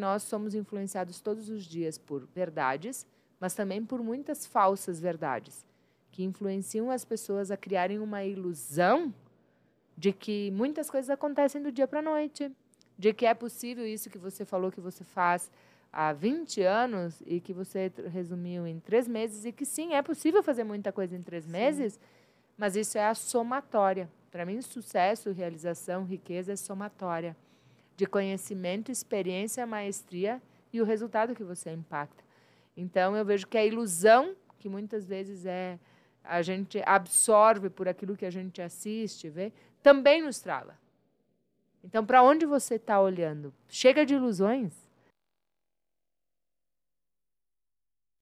Nós somos influenciados todos os dias por verdades, mas também por muitas falsas verdades, que influenciam as pessoas a criarem uma ilusão de que muitas coisas acontecem do dia para a noite, de que é possível isso que você falou que você faz há 20 anos e que você resumiu em três meses, e que sim, é possível fazer muita coisa em três sim. meses, mas isso é a somatória. Para mim, sucesso, realização, riqueza é somatória de conhecimento, experiência, maestria e o resultado que você impacta. Então, eu vejo que a ilusão, que muitas vezes é a gente absorve por aquilo que a gente assiste, vê, também nos trava. Então, para onde você está olhando? Chega de ilusões.